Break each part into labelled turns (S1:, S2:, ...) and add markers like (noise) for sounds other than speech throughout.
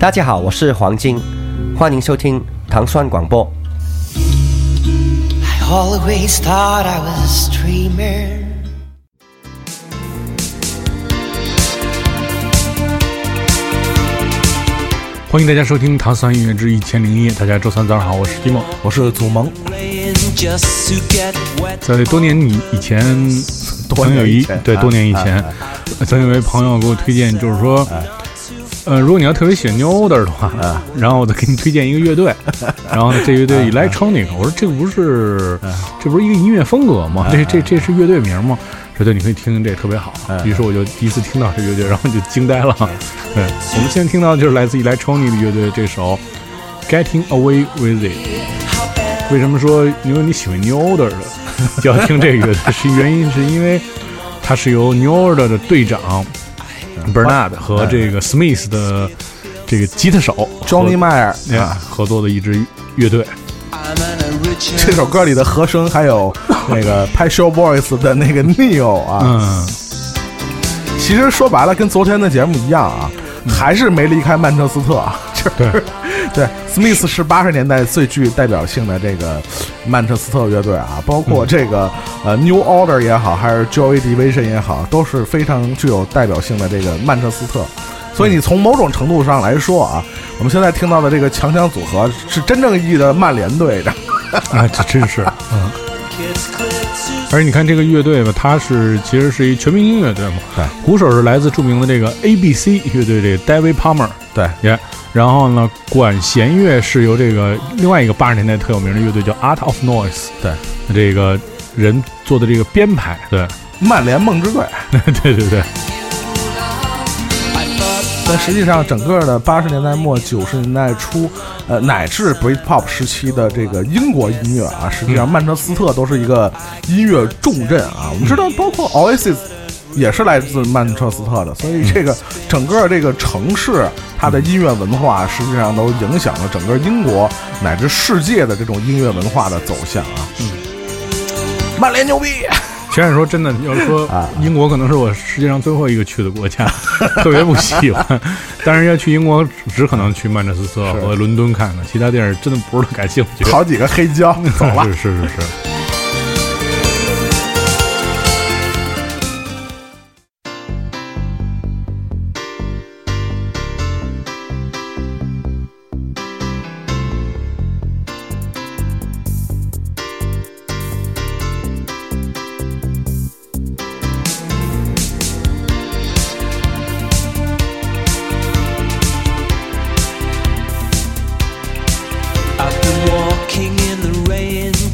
S1: 大家好，我是黄金，欢迎收听糖酸广播。
S2: I always thought I was a dreamer.
S3: 欢迎大家收听《唐三音乐之一千零一夜》。大家周三早上好，我是蒂莫。
S4: 我是祖萌.
S3: 在多年以以前，
S4: 多
S3: 曾有一
S4: 年以前
S3: 对
S4: 啊
S3: 多年以前，曾有一位朋友给我推荐，就是说，呃，如果你要特别喜欢 New Order 的话，然后我再给你推荐一个乐队，(laughs) 然后，这乐队 Electronic，我说这个不是，这不是一个音乐风格吗？这这这是乐队名吗？说对，你可以听听这特别好。于是我就第一次听到这乐队，然后就惊呆了。对，我们现在听到的就是来自 Electronic 的乐队这首《Getting Away with It》。为什么说因为你喜欢 New Order 的 (laughs) 就要听这个乐队？是原因是因为它是由 New Order 的队长 Bernard 和这个 Smith 的这个吉他手
S4: Johnny
S3: Mayer
S4: 啊，
S3: 合作的一支乐队。
S4: 这首歌里的和声还有那个 (laughs) 拍 Show Boys 的那个 Neil 啊，
S3: 嗯，
S4: 其实说白了跟昨天的节目一样啊，还是没离开曼彻斯特啊，就是 (laughs) 对 Smith 是八十年代最具代表性的这个曼彻斯特乐队啊，包括这个呃 New Order 也好，还是 Joy Division 也好，都是非常具有代表性的这个曼彻斯特。所以你从某种程度上来说啊，我们现在听到的这个强强组合是真正意义的曼联队的。(laughs)
S3: 啊，这真是，嗯。而且你看这个乐队吧，它是其实是一全明星乐队嘛，
S4: 对，
S3: 鼓手是来自著名的这个 A.B.C 乐队这个 David Palmer，
S4: 对。
S3: 耶。然后呢，管弦乐是由这个另外一个八十年代特有名的乐队叫 Art of Noise，
S4: 对，
S3: 这个人做的这个编排，对，
S4: 曼联梦之队。
S3: 对 (laughs) 对对，
S4: 但实际上，整个的八十年代末九十年代初，呃，乃至 Britpop 时期的这个英国音乐啊，实际上曼彻斯特都是一个音乐重镇啊。我们知道，包括 Oasis 也是来自曼彻斯特的，所以这个整个这个城市它的音乐文化，实际上都影响了整个英国乃至世界的这种音乐文化的走向啊。嗯，曼联牛逼！(laughs)
S3: 其实说真的，要说
S4: 啊
S3: 英国可能是我世界上最后一个去的国家，(laughs) 特别不喜欢。(laughs) 但是要去英国，只可能去曼彻斯特和伦敦看看，其他地儿真的不是特感兴趣。
S4: 好几个黑胶，走了。
S3: 是是是是。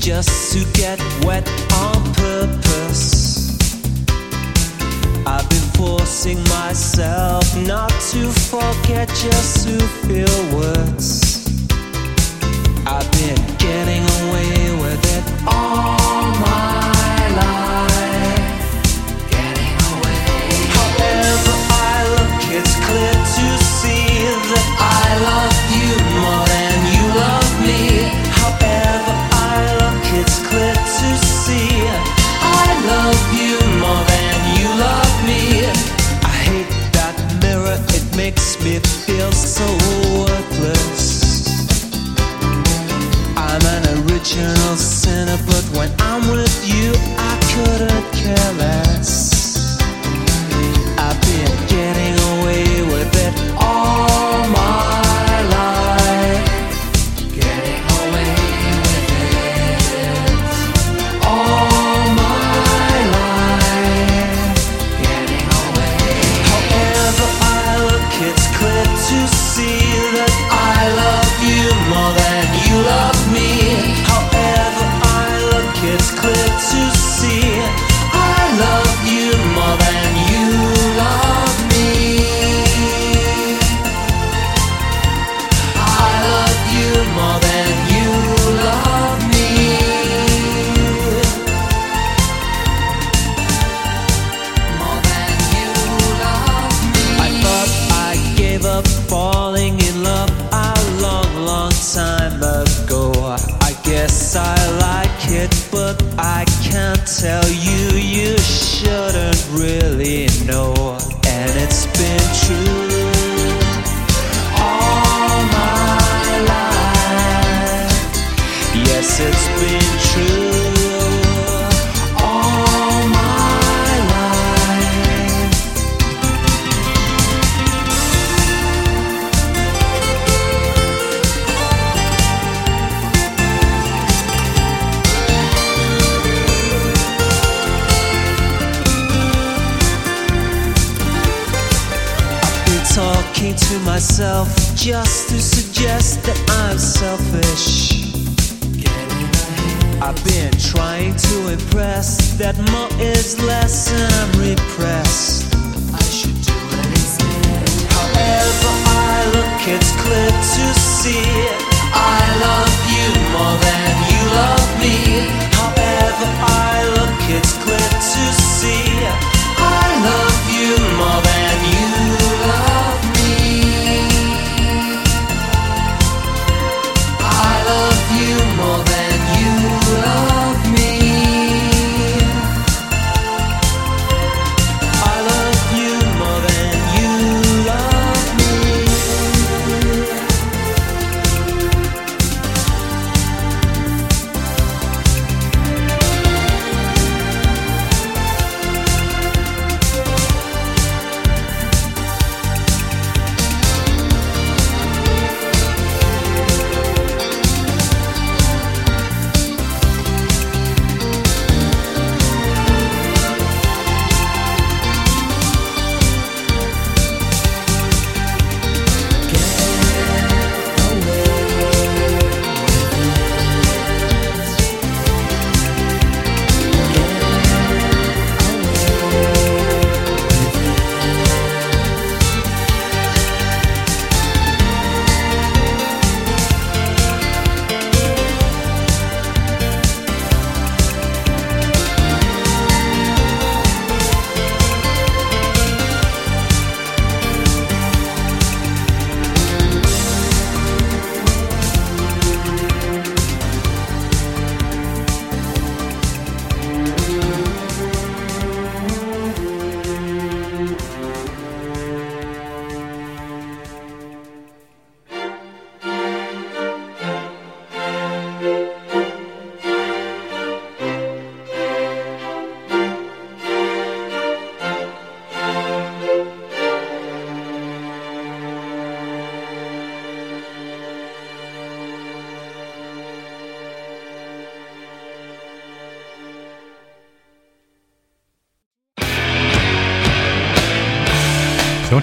S2: Just to get wet on purpose. I've been forcing myself not to forget, just to feel words. I've been getting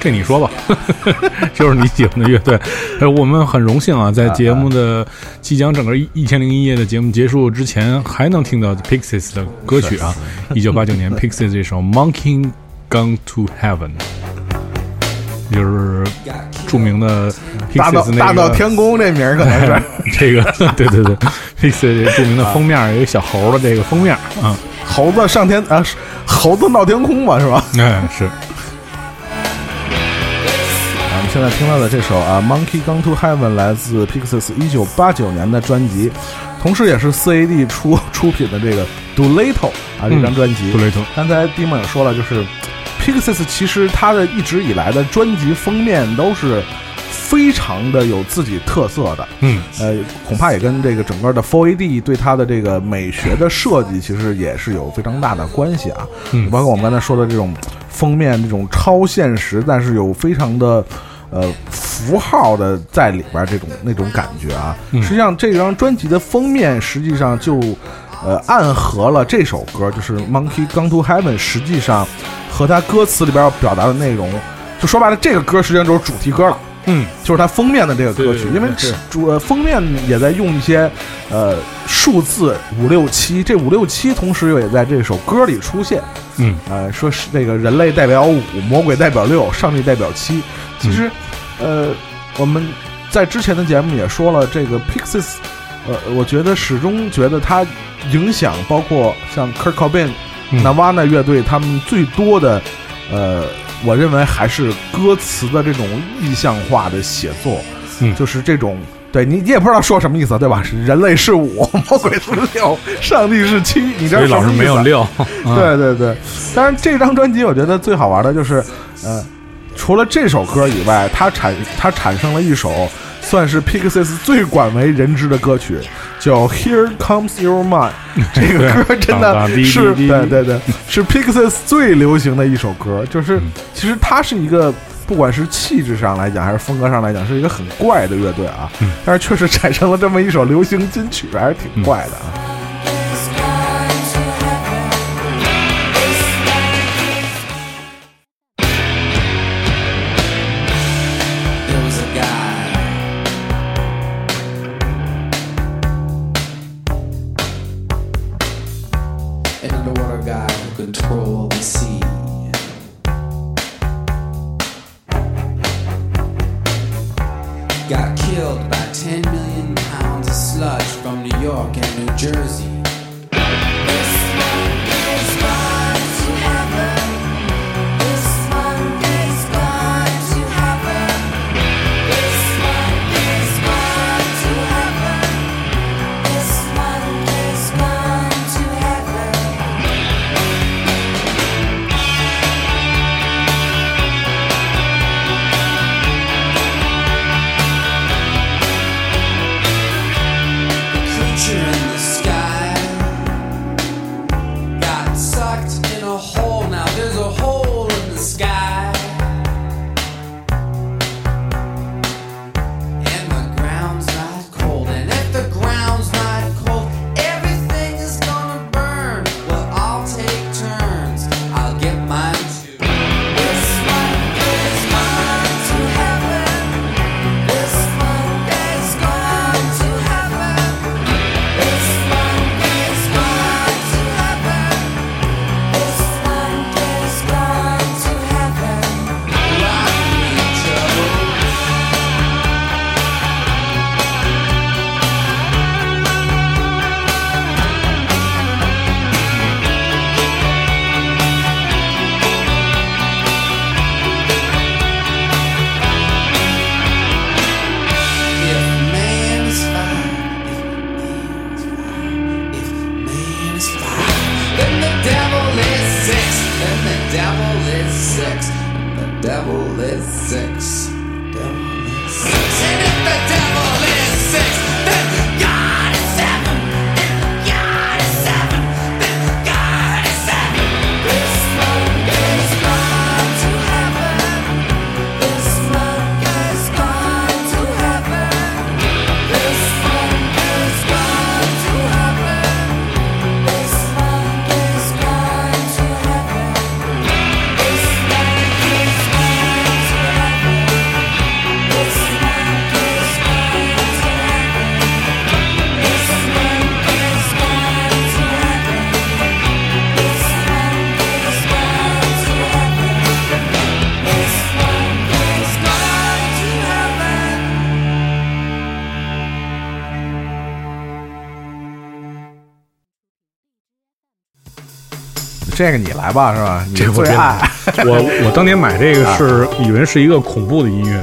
S3: 这你说吧，(laughs) 就是你喜欢的乐队。呃，我们很荣幸啊，在节目的即将整个一一千零一夜的节目结束之前，还能听到 Pixies 的歌曲啊。一九八九年 Pixies 这首《Monkey Gone to Heaven》，就是著名的 Pixies 那个
S4: 大闹天宫这名儿可能是 (laughs)
S3: 这个，(laughs) 对对对，Pixies 著名的封面有一个小猴的这个封面啊，
S4: 猴子上天啊，猴子闹天空嘛，是吧？
S3: 哎是。
S4: 现在听到的这首啊，《Monkey Gone to Heaven》来自 Pixies 一九八九年的专辑，同时也是 CAD 出 (laughs) 出品的这个《Doolittle》啊这张专辑。
S3: 杜雷特，
S4: 刚才蒂梦也说了，就是 Pixies 其实它的一直以来的专辑封面都是非常的有自己特色的。
S3: 嗯，
S4: 呃，恐怕也跟这个整个的 4AD 对它的这个美学的设计，其实也是有非常大的关系啊。
S3: 嗯
S4: 包括我们刚才说的这种封面，这种超现实，但是有非常的呃符号的在里边儿这种那种感觉啊。
S3: 嗯
S4: 实际上，这张专辑的封面实际上就呃暗合了这首歌，就是《Monkey Gone to Heaven》，实际上和他歌词里边要表达的内容，就说白了，这个歌实际上就是主题歌了。
S3: 嗯，
S4: 就是它封面的这个歌曲，因为主呃封面也在用一些呃数字五六七，这五六七同时又也在这首歌里出现。
S3: 嗯，
S4: 呃，说是这个人类代表五，魔鬼代表六，上帝代表七。其实，呃，我们在之前的节目也说了，这个 Pixies，呃，我觉得始终觉得它影响包括像 Kurt Cobain、
S3: 嗯
S4: Nirvana 乐队他们最多的，呃，我认为还是歌词的这种意象化的写作，
S3: 嗯
S4: 就是这种。对你，你也不知道说什么意思，对吧？是人类是五，魔鬼是六，上帝是七，你这
S3: 老
S4: 是什么意思
S3: 是没有六。啊
S4: 对对对，当然这张专辑我觉得最好玩的就是，呃，除了这首歌以外，它产它产生了一首算是 Pixies 最广为人知的歌曲，叫《Here Comes Your Mind (laughs)》。这个歌真的是
S3: 滴
S4: 对对对，是 Pixies 最流行的一首歌。就是
S3: 嗯
S4: 其实它是一个。不管是气质上来讲，还是风格上来讲，是一个很怪的乐队啊。
S3: 嗯
S4: 但是确实产生了这么一首流行金曲，还是挺怪的啊。这个你来吧，是吧？你最爱。(laughs)
S3: 我我当年买这个是以为是一个恐怖的音乐，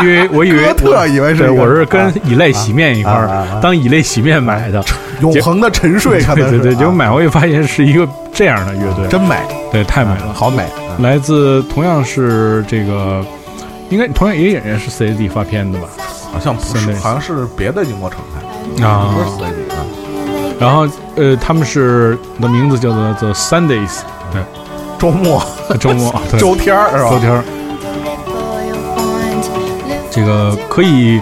S3: 因为我以为
S4: 哥特
S3: 我
S4: 以为是
S3: 我是跟
S4: 啊
S3: 以泪洗面一块儿
S4: 啊啊啊
S3: 当以泪洗面买的，
S4: 永恒的沉睡，可能
S3: 对对对，结果
S4: 啊
S3: 买回去发现是一个这样的乐队，
S4: 真美，
S3: 对太美了，
S4: 好美。啊
S3: 来自同样是这个，应该同样也也是 CAD 发片的吧？
S4: 好像不是，好像是别的英国厂牌，
S3: 啊
S4: 不是 CD 啊。
S3: 然后呃，他们是的名字叫做 The Sundays，对，
S4: 周末、
S3: 周末对 (laughs)
S4: 周天儿是吧？
S3: 周天儿，这个可以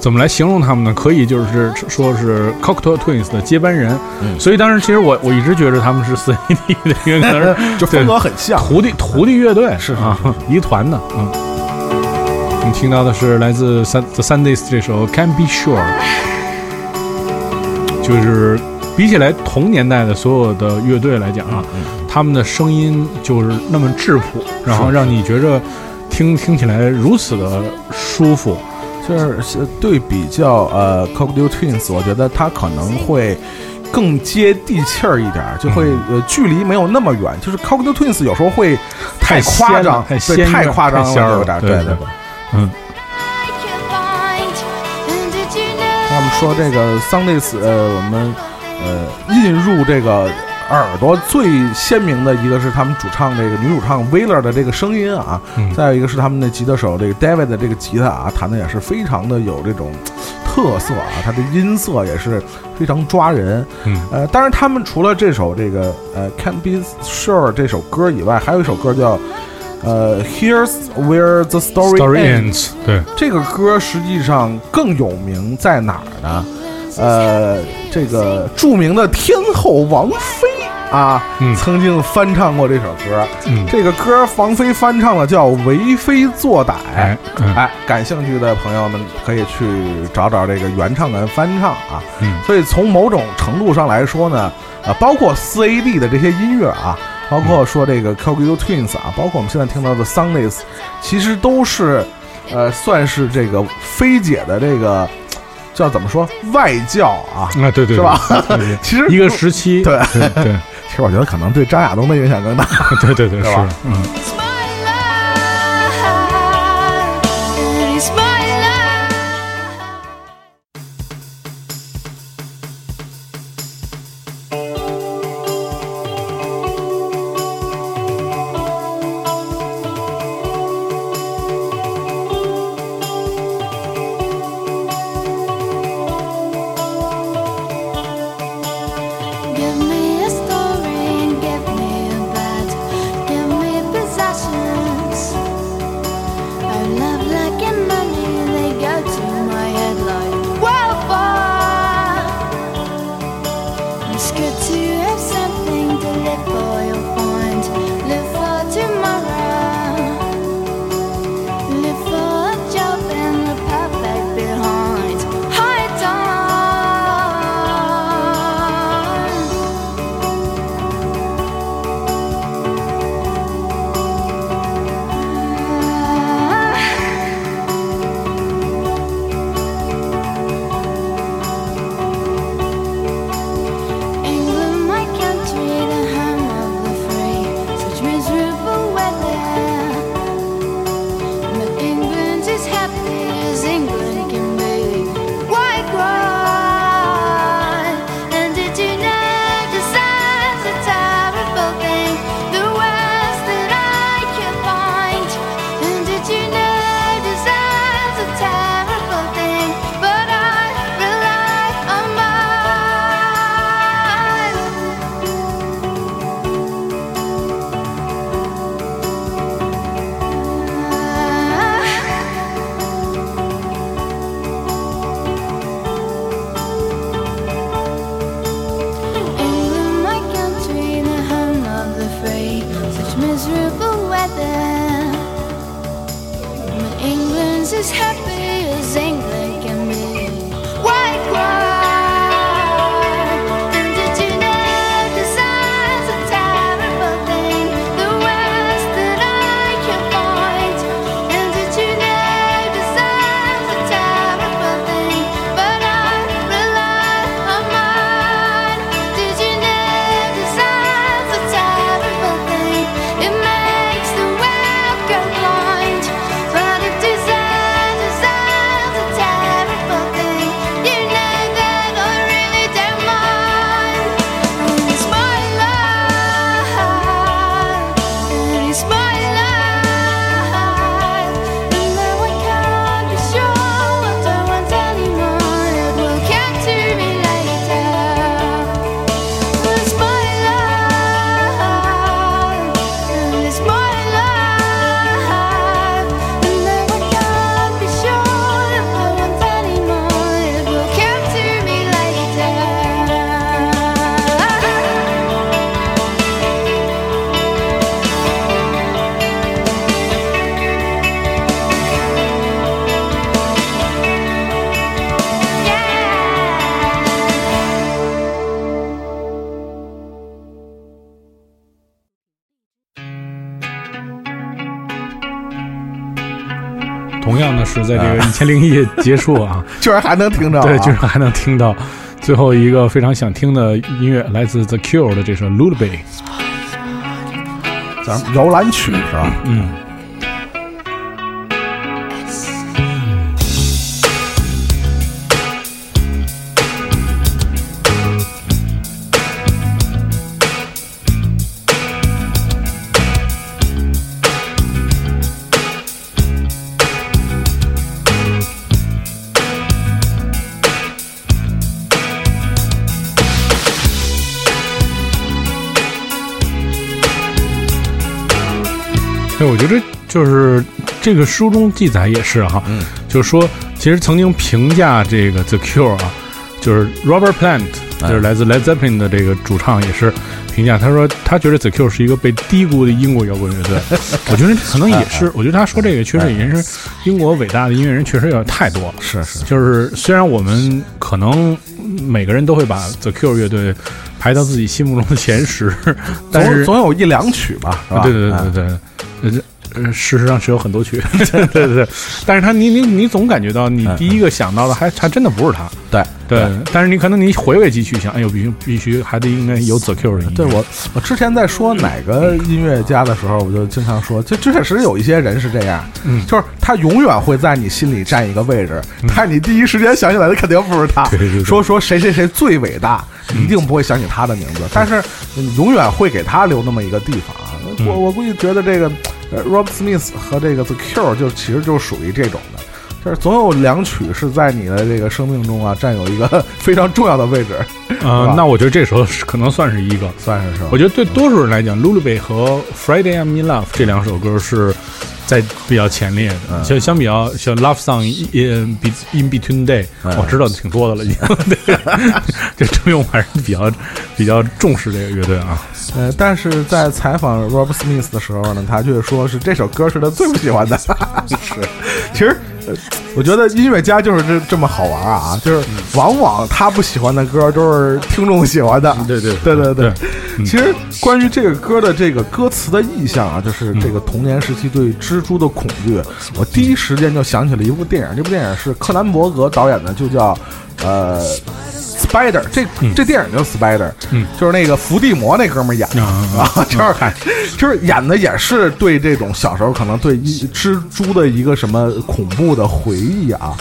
S3: 怎么来形容他们呢？可以就是说是 Cocktail Twins 的接班人，
S4: 嗯
S3: 所以当时其实我我一直觉得他们是 CAD 的，因为可能是 (laughs)
S4: 就风格很像。
S3: 徒弟徒弟乐队
S4: 是是
S3: 啊，一团的，嗯。我们听到的是来自 Sun The Sundays 这首《Can Be Sure》，就是比起来同年代的所有的乐队来讲啊，他们的声音就是那么质朴，然后让你觉着听听起来如此的舒服。
S4: 就是对比较呃 Cocktail Twins，我觉得它可能会更接地气儿一点儿，就会
S3: 嗯
S4: 呃距离没有那么远。就是 Cocktail Twins 有时候会太
S3: 太
S4: 夸张，
S3: 太
S4: 对，太夸张了，有点儿
S3: 对对
S4: 对对。
S3: 嗯，
S4: 说这个 Sundays，呃，我们呃印入这个耳朵最鲜明的一个是他们主唱这个女主唱 Wheeler 的这个声音啊，
S3: 嗯
S4: 再有一个是他们的吉他手这个 David 的这个吉他啊，弹的也是非常的有这种特色啊，他的音色也是非常抓人。
S3: 嗯
S4: 呃，当然他们除了这首这个呃 Can't Be Sure 这首歌以外，还有一首歌叫呃 Here's Where the Story,
S3: Story
S4: Ends。
S3: 对，
S4: 这个歌实际上更有名在哪儿呢？呃，这个著名的天后王菲啊，
S3: 嗯
S4: 曾经翻唱过这首歌。
S3: 嗯，
S4: 这个歌王菲翻唱的叫《为非作歹》。
S3: 哎，嗯
S4: 哎，感兴趣的朋友们可以去找找这个原唱跟翻唱啊。
S3: 嗯
S4: 所以从某种程度上来说呢，呃，包括 CAD 的这些音乐啊，包括说这个 c o c o Twins 啊，包括我们现在听到的 Sundays，其实都是呃，算是这个菲姐的这个叫怎么说外教啊？
S5: 啊，对对，
S4: 是吧
S5: 对对对 (laughs)
S4: 其实
S5: 一个时期，
S4: 对
S5: 对对 (laughs)
S4: 其实我觉得可能对张亚东的影响更大。
S5: 对 (laughs) 对对，是
S4: 是吧，
S5: 嗯。是在这个一千零一夜结束啊，(laughs)
S4: 居然还能听着、啊，
S5: 对，居然还能听到。最后一个非常想听的音乐，来自 The Cure 的这首《Lullaby》。
S4: 咱们摇篮曲是吧？
S5: 嗯，哎，我觉得就是这个书中记载也是哈，
S4: 嗯，
S5: 就是说，其实曾经评价这个 The Cure 啊，就是 Robert Plant，
S4: 哎
S5: 就是来自 Led Zeppelin 的这个主唱也是评价，他说他觉得 The Cure 是一个被低估的英国摇滚乐队。(laughs) 我觉得可能也是，(laughs) 我觉得他说这个确实也是英国伟大的音乐人确实有点太多了。
S4: 是是，
S5: 就是虽然我们可能每个人都会把 The Cure 乐队排到自己心目中的前十，但是
S4: 总总有一两曲吧？
S5: 对对对
S4: 哎
S5: 对对，
S3: 事实上是有很多曲，(laughs) 对对对，但是他你你你总感觉到你第一个想到的还还真的不是他，
S4: 对
S3: 对，但是你可能你回味几曲想，哎呦，必须必须还得应该有 The Q 的音乐，
S4: 对我，我之前在说哪个音乐家的时候，我就经常说，就确实有一些人是这样，
S3: 嗯。
S4: 就是他永远会在你心里占一个位置，但是你第一时间想起来的肯定不是他。
S3: 对对对。
S4: 说说谁谁谁最伟大，一定不会想起他的名字，但是你永远会给他留那么一个地方我我估计觉得这个呃 Rob Smith 和这个 The Cure 就其实就属于这种的。就是总有两曲是在你的这个生命中啊，占有一个 (laughs) 非常重要的位置，
S3: 呃，那我觉得这时候可能算是一个。
S4: 算是是吧
S3: 我？觉得对多数人来讲，《Lullaby》和《Friday I'm in Love》这两首歌是在比较前列的。
S4: 嗯
S3: 相相比较，像《Love Song》in Be- In Between Day，
S4: 嗯
S3: 我知道的挺多的了，已经。对，(laughs) 这证明我还是比较比较重视这个乐队啊。
S4: 呃，但是在采访 Rob Smith 的时候呢，他却说是这首歌是他最不喜欢的。(laughs) 是，其实、呃 (laughs) 我觉得音乐家就是这这么好玩啊，就是往往他不喜欢的歌都是听众喜欢的。
S3: 对对
S4: 对对对。
S3: 对。(laughs)
S4: 其实关于这个歌的这个歌词的意象啊，就是这个童年时期对蜘蛛的恐惧，我第一时间就想起了一部电影，这部电影是柯南伯格导演的，就叫呃。Spider，这这电影叫 Spider，
S3: 嗯。
S4: 就是那个伏地魔那哥们儿演的
S3: 啊
S4: 啊，就是就是演的也是对这种小时候可能对一蜘蛛的一个什么恐怖的回忆啊，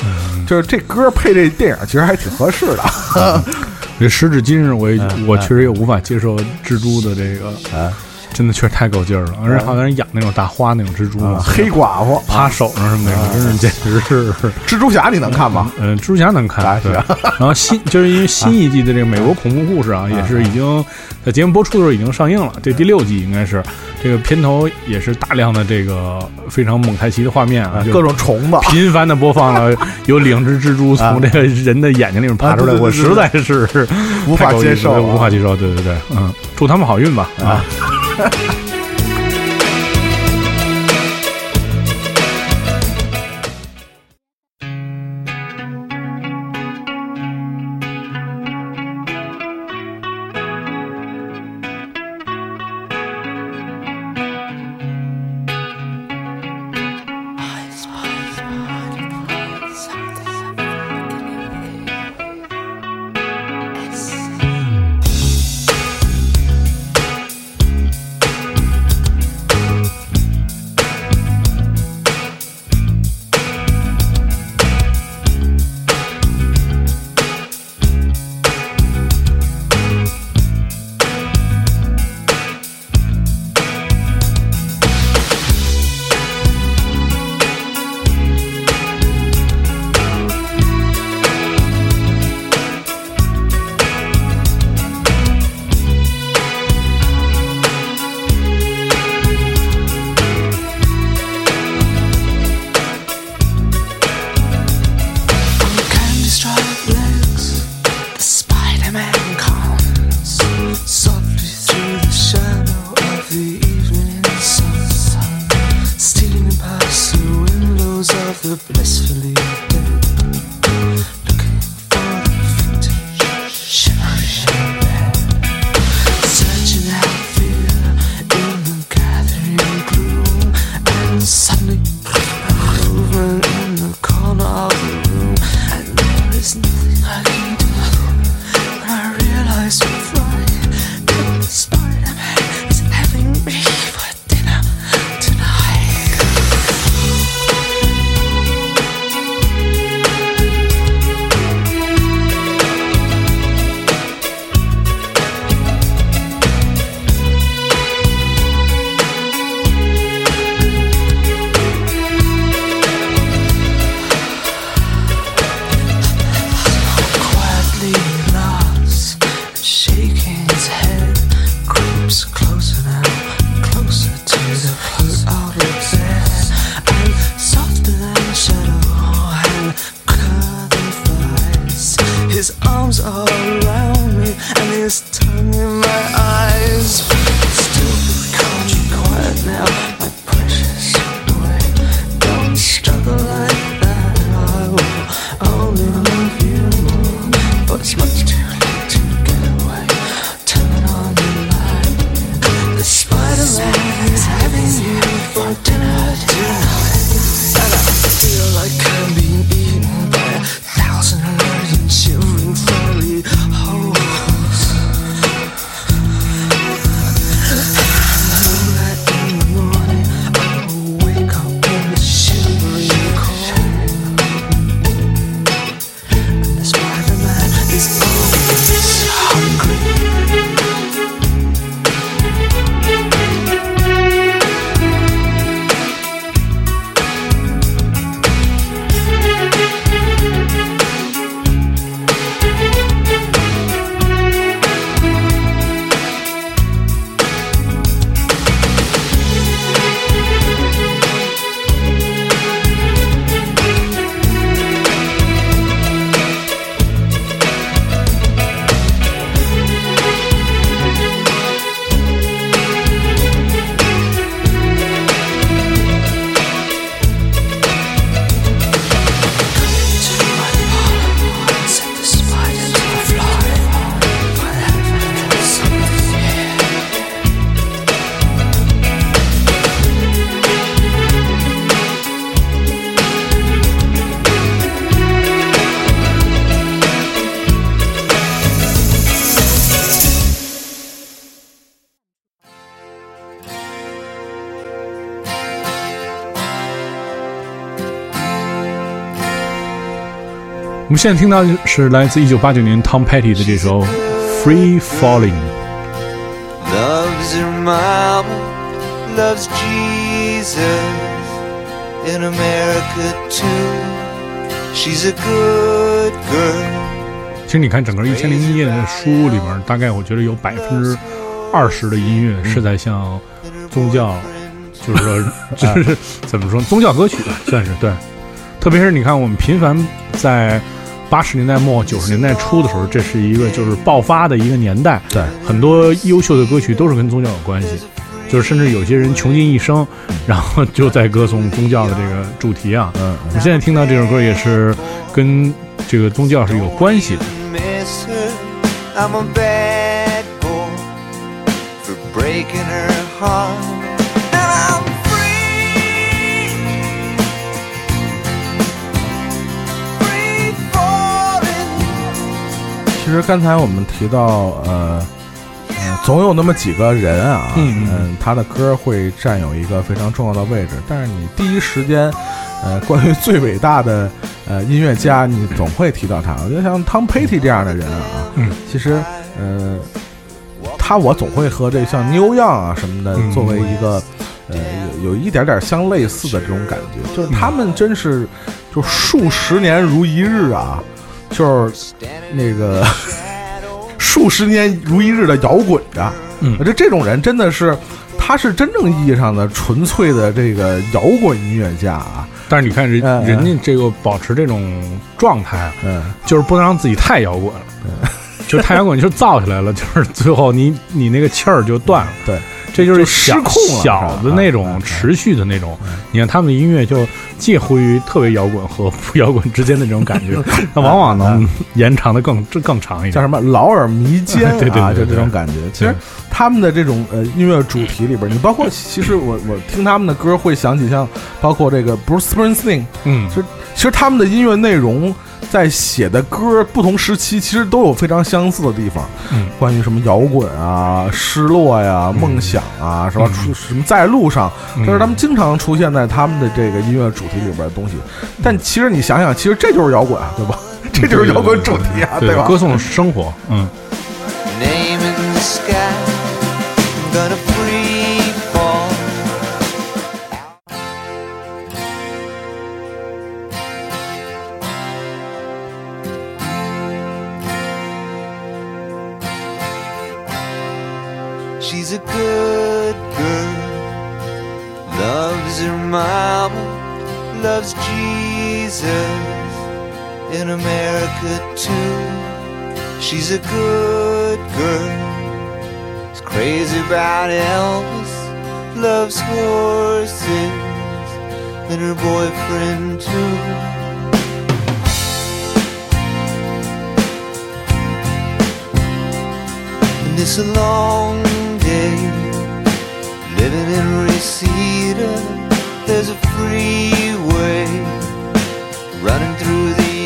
S4: 就是这歌配这电影其实还挺合适的。(laughs)
S3: 这时至今日，我也
S4: 嗯。
S3: 我确实也无法接受蜘蛛的这个，
S4: 哎
S3: 真的确实太够劲儿了。而且好像人养那种大花那种蜘蛛
S4: 黑寡妇
S3: 趴手上什么的，真是简直是。
S4: 蜘蛛侠你能看吗？
S3: 嗯，蜘蛛侠能看，对。然后新就是因为新一季的这个美国恐怖故事啊，也是已经在节目播出的时候已经上映了。这第六季应该是这个片头也是大量的这个非常蒙太奇的画面啊，
S4: 各种虫子，
S3: 频繁的播放了有两只蜘蛛从这个人的眼睛里面爬出来，我实在是
S4: 无法接受
S3: 无法接受。对对对，嗯，祝他们好运吧啊。现在听到的是来自一九八九年 Tom Petty 的这首《Free Falling》。
S2: Loves her loves Jesus in America too. She's a good girl.
S3: 其实你看整个《一千零一夜》的书里面，大概我觉得有百分之二十的音乐是在向宗教，就是说，就是 (laughs) (laughs) 怎么说，宗教歌曲吧，算是对。特别是你看，我们频繁在八十年代末九十年代初的时候，这是一个就是爆发的一个年代，
S4: 对，
S3: 很多优秀的歌曲都是跟宗教有关系，就是甚至有些人穷尽一生，然后就在歌颂宗教的这个主题啊。
S4: 嗯，
S3: 我们现在听到这首歌也是跟这个宗教是有关系的。
S2: I'm a bad boy for breaking her heart.
S4: 实刚才我们提到，呃，呃总有那么几个人啊，
S3: 嗯嗯
S4: 他的歌会占有一个非常重要的位置，但是你第一时间，呃，关于最伟大的呃音乐家，你总会提到他。我觉得像 Tom Petty 这样的人啊，
S3: 嗯，
S4: 其实，呃，他我总会和这像 New Young 啊什么的
S3: 嗯
S4: 作为一个。呃，有有一点点相类似的这种感觉，就是他们真是就数十年如一日啊，就是那个 (laughs) 数十年如一日的摇滚着。
S3: 嗯
S4: 这这种人真的是，他是真正意义上的纯粹的这个摇滚音乐家啊。
S3: 但是你看人
S4: 嗯嗯
S3: 人家这个保持这种状态啊，
S4: 嗯，
S3: 就是不能让自己太摇滚了，就是太摇滚就造起来了，就是最后你你那个气儿就断了。
S4: 对，
S3: 这就是
S4: 就失
S3: 小
S4: 控了
S3: 小的那种
S4: 嗯
S3: 持续的那种。你看他们的音乐就介乎于特别摇滚和不摇滚之间的这种感觉，(laughs) 那往往能延长的更更长一点。
S4: 叫什么劳尔弥坚 (laughs) 啊，
S3: 对对对对
S4: 就这种感觉。其实他们的这种呃音乐主题里边，你包括其实我我听他们的歌会想起像包括这个 Bruce Springsteen，
S3: 嗯
S4: 其实其实他们的音乐内容在写的歌不同时期其实都有非常相似的地方，
S3: 嗯
S4: 关于什么摇滚啊、失落呀、梦想啊，是吧？
S3: 嗯
S4: 出什么在路上，
S3: 嗯
S4: 这是他们经常出现在他们的这个音乐主题里边的东西。但其实你想想，其实这就是摇滚啊，对吧？这就是摇滚主题啊，吧？
S3: 对歌颂生活，嗯。
S2: Name in the sky. I'm gonna America too. She's a good girl. Is crazy about Elvis. Loves horses and her boyfriend too. And it's a long day living in Reseda. There's a freeway running through the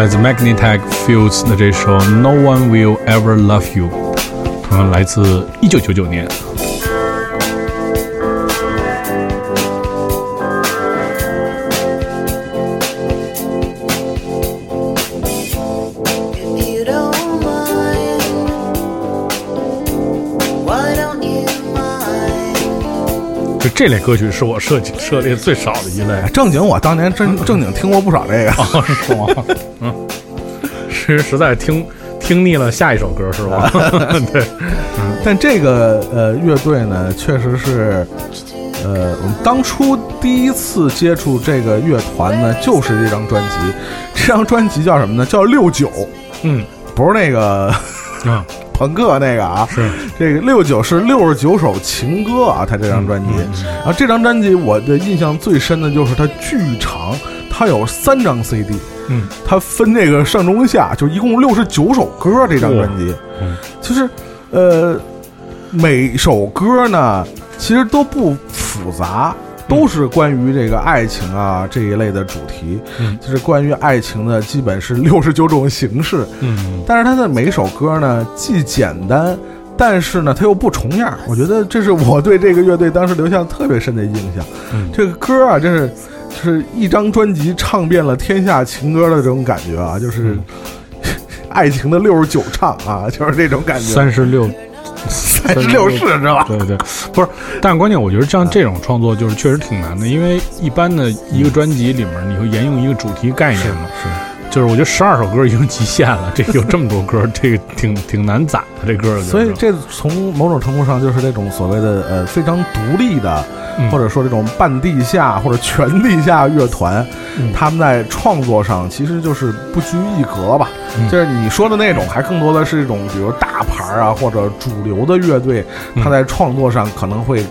S3: 来自 Magnetech Fields 的这首《No One Will Ever Love You》，同样来自一九九九年。
S6: If you don't mind, why don't you mind?
S3: 就这类歌曲是我涉及涉猎最少的一类。
S4: 正经，我当年真正经听过不少这个。
S3: 哦，是吗？嗯，是实在听听腻了，下一首歌是吧？(laughs) 对，
S4: 但这个呃乐队呢，确实是，呃，我们当初第一次接触这个乐团呢，就是这张专辑。这张专辑叫什么呢？叫六九，
S3: 嗯
S4: 不是那个
S3: 啊，(laughs)
S4: 朋克那个啊，
S3: 是
S4: 这个六九是六十九首情歌啊，他这张专辑。然后这张专辑我的印象最深的就是它巨长，它有三张 CD，
S3: 嗯，
S4: 它分这个上中下，就一共六十九首歌。这张专辑，
S3: 嗯
S4: 就是呃，每首歌呢其实都不复杂。都是关于这个爱情啊这一类的主题，
S3: 嗯
S4: 就是关于爱情的，基本是六十九种形式。
S3: 嗯
S4: 但是它的每一首歌呢，既简单，但是呢，它又不重样。我觉得这是我对这个乐队当时留下特别深的印象。
S3: 嗯
S4: 这个歌啊，真是就是一张专辑唱遍了天下情歌的这种感觉啊，就是、(laughs) 爱情的六十九唱啊，(laughs) 就是这种感觉。
S3: 三十六，
S4: 三十六式是吧？
S3: 对对，不是，但是关键我觉得像这种创作就是确实挺难的，因为一般的一个专辑里面你会沿用一个主题概念嘛，
S4: 是
S3: 就是我觉得十二首歌已经极限了，(laughs) 这有这么多歌，(laughs) 这个挺挺难攒的这歌，
S4: 所以这从某种程度上就是这种所谓的呃非常独立的，
S3: 嗯
S4: 或者说这种半地下或者全地下乐团，
S3: 嗯
S4: 他们在创作上其实就是不拘一格吧。
S3: 嗯
S4: 就是你说的那种，还更多的是一种比如大牌啊或者主流的乐队，
S3: 嗯
S4: 他在创作上可能会。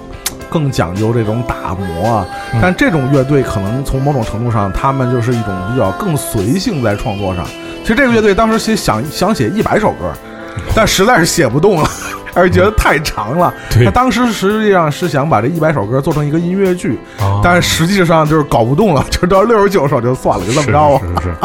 S4: 更讲究这种打磨啊，
S3: 嗯
S4: 但这种乐队可能从某种程度上，他们就是一种比较更随性在创作上。其实这个乐队当时写想想写一百首歌，(laughs) 但实在是写不动了，(laughs) 而且觉得太长了。他当时实际上是想把这一百首歌做成一个音乐剧，
S3: 哦
S4: 但是实际上就是搞不动了，就到六十九首就算了，就这么着啊。
S3: 是 (laughs) 是是。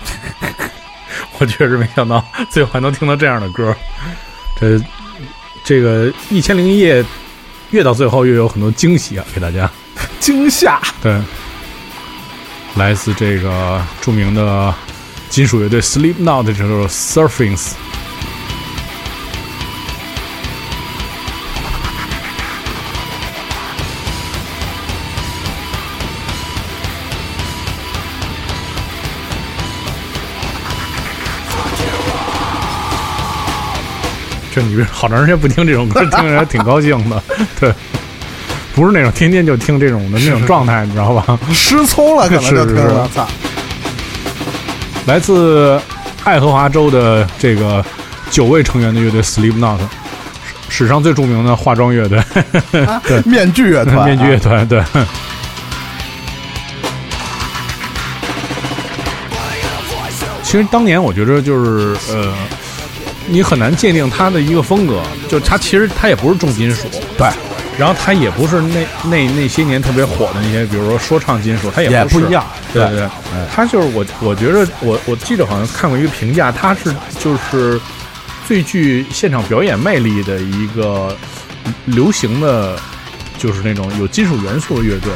S3: (laughs) 我确实没想到最后还能听到这样的歌。这这个一千零一夜越到最后越有很多惊喜啊，给大家。(laughs)
S4: 惊吓。
S3: 对，来自这个著名的金属乐队 Slipknot 的这首《Surfings》。这你好长时间不听这种歌，听着还挺高兴的。(laughs) 对，不是那种天天就听这种的那种状态，你知道吧？(laughs)
S4: 失聪了，可能就是！
S3: 来自爱荷华州的这个九位成员的乐队 Sleep Not，史上最著名的化妆乐队，(laughs) 对，
S4: 面具乐团，
S3: 面具乐团，对。其实当年我觉得就是呃，你很难界定他的一个风格，就是他其实他也不是重金属，
S4: 对，
S3: 然后他也不是那那那些年特别火的那些，比如说说唱金属，他也不是
S4: 也不一样。对
S3: 对对，他就是我，我觉得我我记得好像看过一个评价，他是就是最具现场表演魅力的一个流行的，就是那种有金属元素的乐队。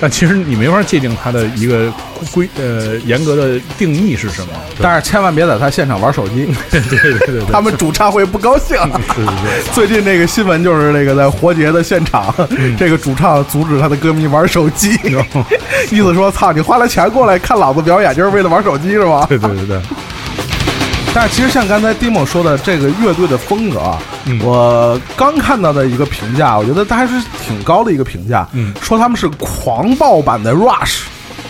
S3: 但其实你没法界定它的一个规呃严格的定义是什么。(laughs)
S4: 但是千万别在他现场玩手机，(laughs)
S3: 对对对对对，
S4: 他们主唱会不高兴。
S3: 对对对。(laughs)
S4: 最近这个新闻就是那个在活结的现场，这个主唱阻止他的歌迷玩手机，意思说：“操，你花了钱过来看老子表演，就是为了玩手机是吗？”
S3: 对对对对，
S4: 但是其实像刚才 Dimo 说的这个乐队的风格啊，
S3: 嗯
S4: 我刚看到的一个评价，我觉得它还是挺高的一个评价，
S3: 嗯
S4: 说他们是狂暴版的 Rush。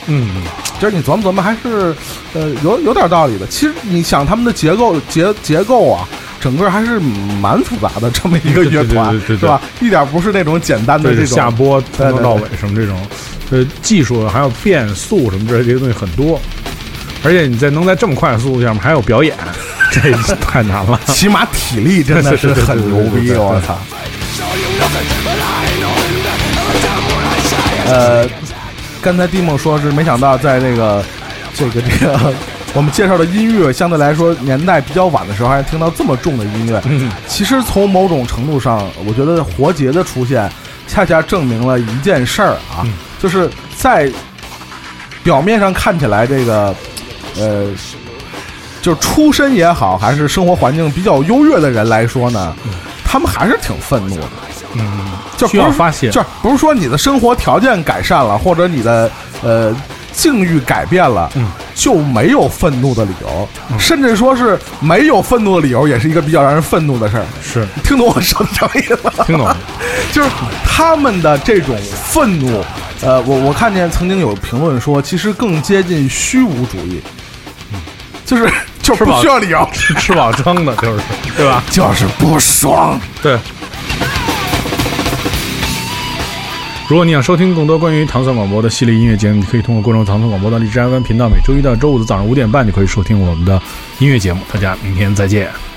S3: 嗯，
S4: 就是你琢磨琢磨，还是呃有有点道理的。其实你想他们的结构结结构啊，整个还是蛮复杂的这么一个乐团，
S3: 对对对对对
S4: 是吧？一点不是那种简单的
S3: 对
S4: 这种
S3: 下播从头到尾什么这种，呃，技术还有变速什么这些东西很多，而且你在能在这么快的速度下面还有表演，(laughs) 这太难了。(laughs)
S4: 起码体力真的是很牛逼，我操！呃，刚才蒂梦说是没想到在这个这个这个我们介绍的音乐相对来说年代比较晚的时候，还听到这么重的音乐。
S3: 嗯
S4: 其实从某种程度上，我觉得活结的出现，恰恰证明了一件事儿啊，
S3: 嗯
S4: 就是在表面上看起来这个呃。就是出身也好，还是生活环境比较优越的人来说呢，他们还是挺愤怒的。
S3: 嗯，
S4: 就
S3: 需要发泄
S4: 就是不是说你的生活条件改善了，或者你的呃境遇改变了，
S3: 嗯
S4: 就没有愤怒的理由，甚至说是没有愤怒的理由，也是一个比较让人愤怒的事儿。
S3: 是
S4: 听懂我说的什么意思吗？
S3: 听懂了。(laughs)
S4: 就是他们的这种愤怒，呃，我我看见曾经有评论说，其实更接近虚无主义，(laughs) 就是就
S3: 是不
S4: 需要理由，(laughs)
S3: 吃吃饱撑的，就是 (laughs) 对吧？
S4: 就是不爽。
S3: 对。如果你想收听更多关于糖蒜广播的系列音乐节目，你可以通过关注糖蒜广播的荔枝 FM 频道，每周一到周五的早上五点半就可以收听我们的音乐节目。大家明天再见。